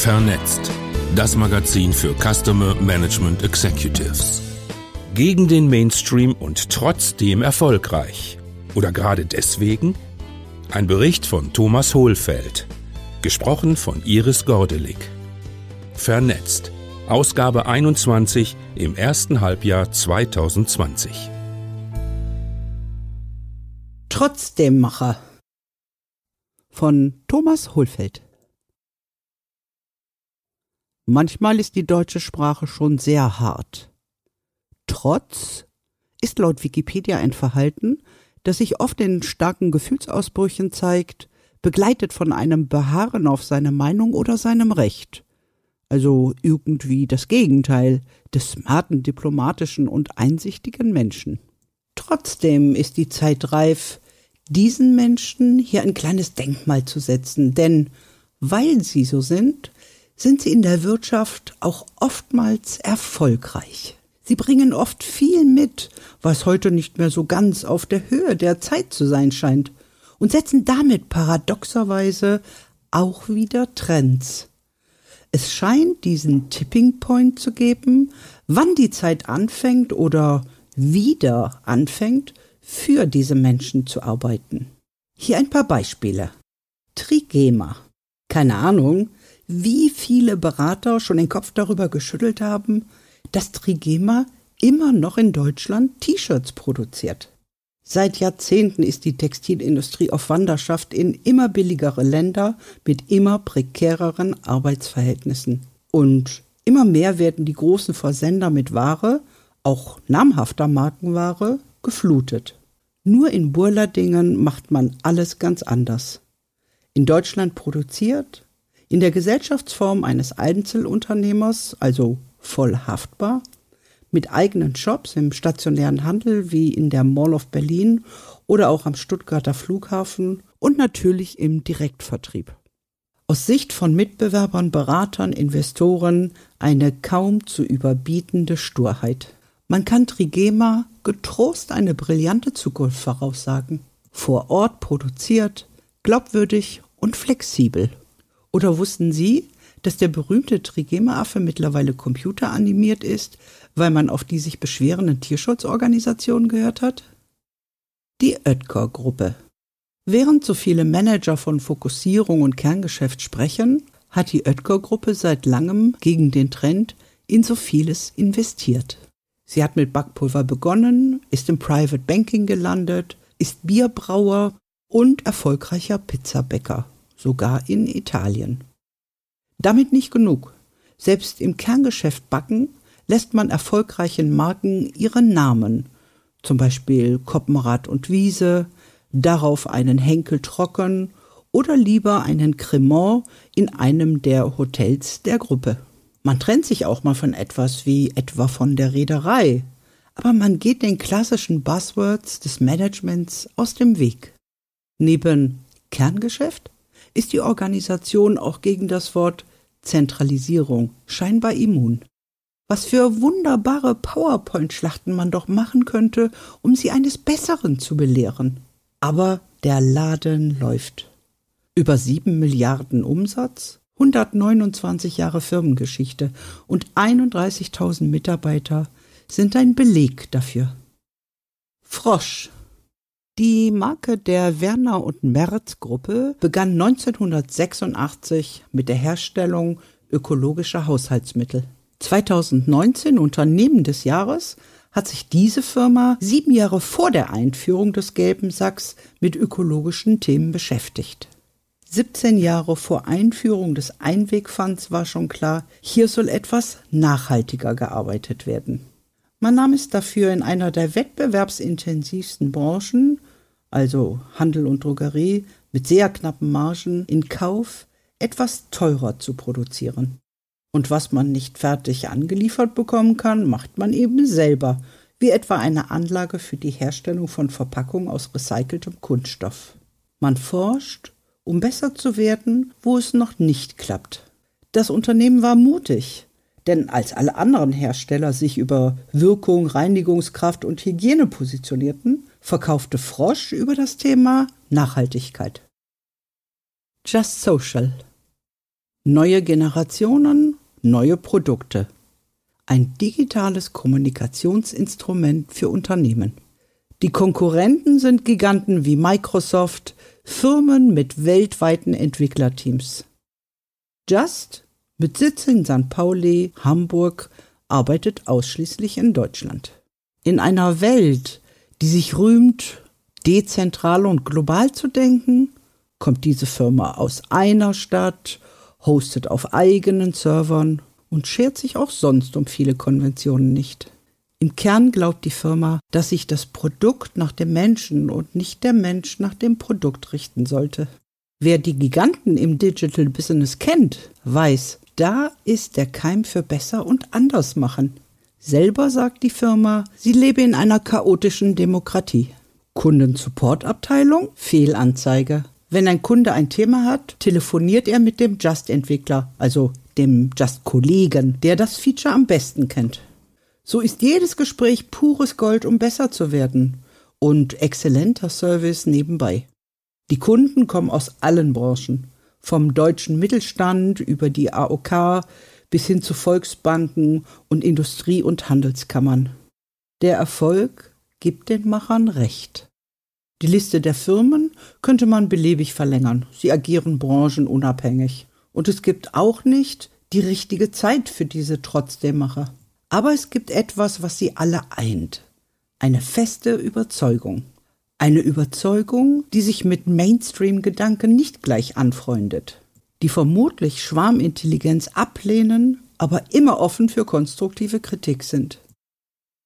Vernetzt. Das Magazin für Customer Management Executives. Gegen den Mainstream und trotzdem erfolgreich. Oder gerade deswegen? Ein Bericht von Thomas Hohlfeld. Gesprochen von Iris Gordelig. Vernetzt. Ausgabe 21 im ersten Halbjahr 2020. Trotzdem Macher von Thomas Hohlfeld. Manchmal ist die deutsche Sprache schon sehr hart. Trotz ist laut Wikipedia ein Verhalten, das sich oft in starken Gefühlsausbrüchen zeigt, begleitet von einem Beharren auf seine Meinung oder seinem Recht. Also irgendwie das Gegenteil des smarten, diplomatischen und einsichtigen Menschen. Trotzdem ist die Zeit reif, diesen Menschen hier ein kleines Denkmal zu setzen, denn weil sie so sind, sind sie in der Wirtschaft auch oftmals erfolgreich. Sie bringen oft viel mit, was heute nicht mehr so ganz auf der Höhe der Zeit zu sein scheint, und setzen damit paradoxerweise auch wieder Trends. Es scheint diesen Tipping Point zu geben, wann die Zeit anfängt oder wieder anfängt, für diese Menschen zu arbeiten. Hier ein paar Beispiele. Trigema. Keine Ahnung, wie viele Berater schon den Kopf darüber geschüttelt haben, dass Trigema immer noch in Deutschland T-Shirts produziert. Seit Jahrzehnten ist die Textilindustrie auf Wanderschaft in immer billigere Länder mit immer prekäreren Arbeitsverhältnissen. Und immer mehr werden die großen Versender mit Ware, auch namhafter Markenware, geflutet. Nur in Burladingen macht man alles ganz anders. In Deutschland produziert, in der Gesellschaftsform eines Einzelunternehmers, also voll haftbar, mit eigenen Shops im stationären Handel wie in der Mall of Berlin oder auch am Stuttgarter Flughafen und natürlich im Direktvertrieb. Aus Sicht von Mitbewerbern, Beratern, Investoren eine kaum zu überbietende Sturheit. Man kann Trigema getrost eine brillante Zukunft voraussagen. Vor Ort produziert, glaubwürdig und flexibel. Oder wussten Sie, dass der berühmte Trigema-Affe mittlerweile computeranimiert ist, weil man auf die sich beschwerenden Tierschutzorganisationen gehört hat? Die Oetker-Gruppe. Während so viele Manager von Fokussierung und Kerngeschäft sprechen, hat die Oetker-Gruppe seit langem gegen den Trend in so vieles investiert. Sie hat mit Backpulver begonnen, ist im Private Banking gelandet, ist Bierbrauer und erfolgreicher Pizzabäcker sogar in Italien. Damit nicht genug. Selbst im Kerngeschäft Backen lässt man erfolgreichen Marken ihren Namen, zum Beispiel Koppenrad und Wiese, darauf einen Henkel trocken oder lieber einen Cremant in einem der Hotels der Gruppe. Man trennt sich auch mal von etwas wie etwa von der Reederei, aber man geht den klassischen Buzzwords des Managements aus dem Weg. Neben Kerngeschäft ist die Organisation auch gegen das Wort Zentralisierung scheinbar immun. Was für wunderbare PowerPoint-Schlachten man doch machen könnte, um sie eines Besseren zu belehren. Aber der Laden läuft. Über sieben Milliarden Umsatz, 129 Jahre Firmengeschichte und 31.000 Mitarbeiter sind ein Beleg dafür. Frosch die Marke der Werner und Merz Gruppe begann 1986 mit der Herstellung ökologischer Haushaltsmittel. 2019, Unternehmen des Jahres, hat sich diese Firma sieben Jahre vor der Einführung des gelben Sacks mit ökologischen Themen beschäftigt. 17 Jahre vor Einführung des Einwegpfands war schon klar, hier soll etwas nachhaltiger gearbeitet werden. Man nahm es dafür in einer der wettbewerbsintensivsten Branchen also Handel und Drogerie, mit sehr knappen Margen in Kauf, etwas teurer zu produzieren. Und was man nicht fertig angeliefert bekommen kann, macht man eben selber, wie etwa eine Anlage für die Herstellung von Verpackungen aus recyceltem Kunststoff. Man forscht, um besser zu werden, wo es noch nicht klappt. Das Unternehmen war mutig, denn als alle anderen Hersteller sich über Wirkung, Reinigungskraft und Hygiene positionierten, verkaufte Frosch über das Thema Nachhaltigkeit. Just Social. Neue Generationen, neue Produkte. Ein digitales Kommunikationsinstrument für Unternehmen. Die Konkurrenten sind Giganten wie Microsoft, Firmen mit weltweiten Entwicklerteams. Just mit Sitz in St. Pauli, Hamburg, arbeitet ausschließlich in Deutschland. In einer Welt, die sich rühmt, dezentral und global zu denken, kommt diese Firma aus einer Stadt, hostet auf eigenen Servern und schert sich auch sonst um viele Konventionen nicht. Im Kern glaubt die Firma, dass sich das Produkt nach dem Menschen und nicht der Mensch nach dem Produkt richten sollte. Wer die Giganten im Digital Business kennt, weiß, da ist der Keim für besser und anders machen. Selber sagt die Firma, sie lebe in einer chaotischen Demokratie. Kundensupportabteilung, Fehlanzeige. Wenn ein Kunde ein Thema hat, telefoniert er mit dem Just-Entwickler, also dem Just-Kollegen, der das Feature am besten kennt. So ist jedes Gespräch pures Gold, um besser zu werden. Und exzellenter Service nebenbei. Die Kunden kommen aus allen Branchen. Vom deutschen Mittelstand über die AOK bis hin zu Volksbanken und Industrie- und Handelskammern. Der Erfolg gibt den Machern recht. Die Liste der Firmen könnte man beliebig verlängern. Sie agieren branchenunabhängig. Und es gibt auch nicht die richtige Zeit für diese Trotzdemmacher. Aber es gibt etwas, was sie alle eint. Eine feste Überzeugung. Eine Überzeugung, die sich mit Mainstream-Gedanken nicht gleich anfreundet. Die vermutlich Schwarmintelligenz ablehnen, aber immer offen für konstruktive Kritik sind.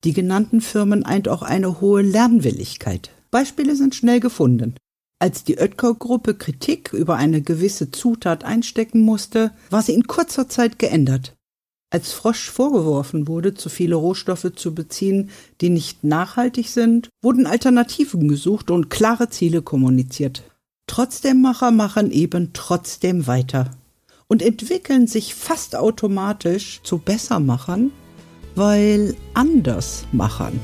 Die genannten Firmen eint auch eine hohe Lernwilligkeit. Beispiele sind schnell gefunden. Als die Oetker-Gruppe Kritik über eine gewisse Zutat einstecken musste, war sie in kurzer Zeit geändert. Als Frosch vorgeworfen wurde, zu viele Rohstoffe zu beziehen, die nicht nachhaltig sind, wurden Alternativen gesucht und klare Ziele kommuniziert. Trotzdem Macher machen eben trotzdem weiter und entwickeln sich fast automatisch zu Bessermachern, weil anders Machern.